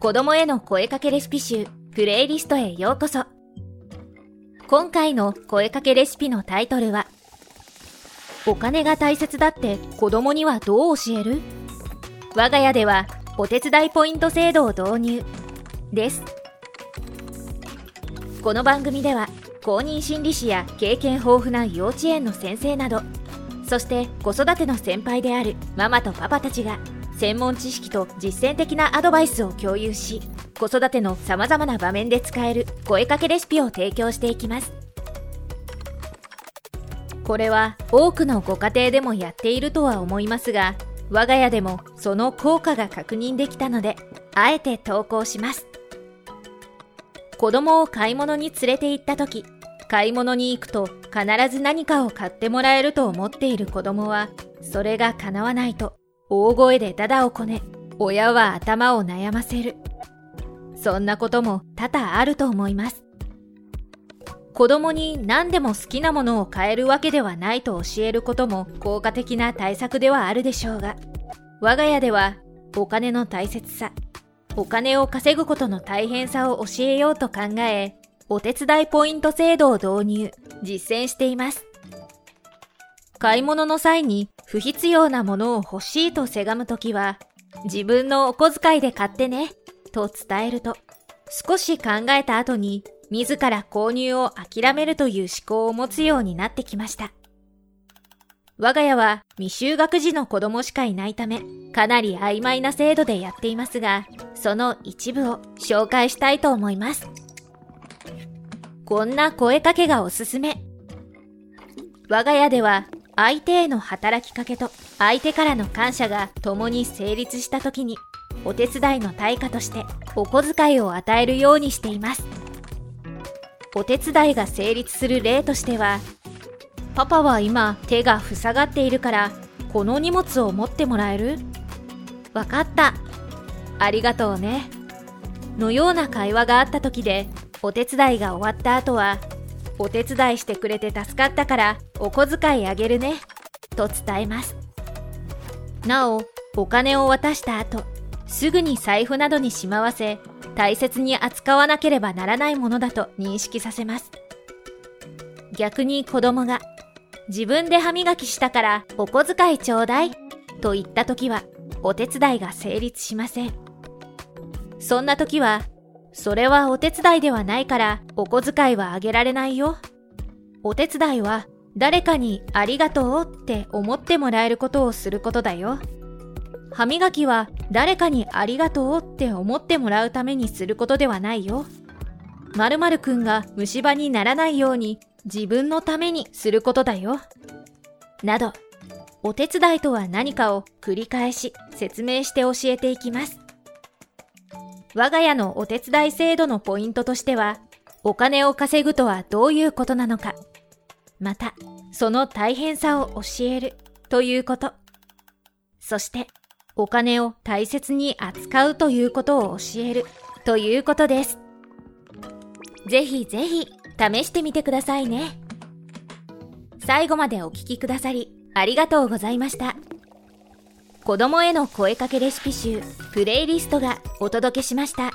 子供への声かけレシピ集プレイリストへようこそ。今回の声かけレシピのタイトルは、お金が大切だって子供にはどう教える？我が家ではお手伝いポイント制度を導入です。この番組では公認心理師や経験豊富な幼稚園の先生などそして子育ての先輩であるママとパパたちが専門知識と実践的なアドバイスを共有し子育ての様々な場面で使える声かけレシピを提供していきます。これは多くのご家庭でもやっているとは思いますが我が家でもその効果が確認できたのであえて投稿します。子供を買い物に連れて行った時買い物に行くと必ず何かを買ってもらえると思っている子供はそれが叶わないと大声でダダをこね、親は頭を悩ませる。そんなことも多々あると思います。子供に何でも好きなものを買えるわけではないと教えることも効果的な対策ではあるでしょうが、我が家ではお金の大切さ、お金を稼ぐことの大変さを教えようと考え、お手伝いポイント制度を導入、実践しています。買い物の際に不必要なものを欲しいとせがむときは、自分のお小遣いで買ってね、と伝えると、少し考えた後に、自ら購入を諦めるという思考を持つようになってきました。我が家は未就学児の子供しかいないため、かなり曖昧な制度でやっていますが、その一部を紹介したいと思います。こんな声かけがおすすめ。我が家では相手への働きかけと相手からの感謝が共に成立した時にお手伝いの対価としてお小遣いを与えるようにしています。お手伝いが成立する例としてはパパは今手が塞がっているからこの荷物を持ってもらえる？わかった。ありがとうね。のような会話があった時でお手伝いが終わった後はお手伝いしてくれて助かったからお小遣いあげるね。と伝えます。なおお金を渡した後すぐに財布などにしまわせ大切に扱わなければならないものだと認識させます。逆に子供が自分で歯磨きしたからお小遣いちょうだいと言った時はお手伝いが成立しません。そんな時はそれはお手伝いではないからお小遣いはあげられないよ。お手伝いは誰かにありがとうって思ってもらえることをすることだよ。歯磨きは誰かにありがとうって思ってもらうためにすることではないよ。〇〇くんが虫歯にならないように自分のためにすることだよ。など、お手伝いとは何かを繰り返し説明して教えていきます。我が家のお手伝い制度のポイントとしては、お金を稼ぐとはどういうことなのか、また、その大変さを教えるということ、そして、お金を大切に扱うということを教えるということです。ぜひぜひ試してみてくださいね。最後までお聴きくださりありがとうございました。子供への声かけレシピ集プレイリストがお届けしました。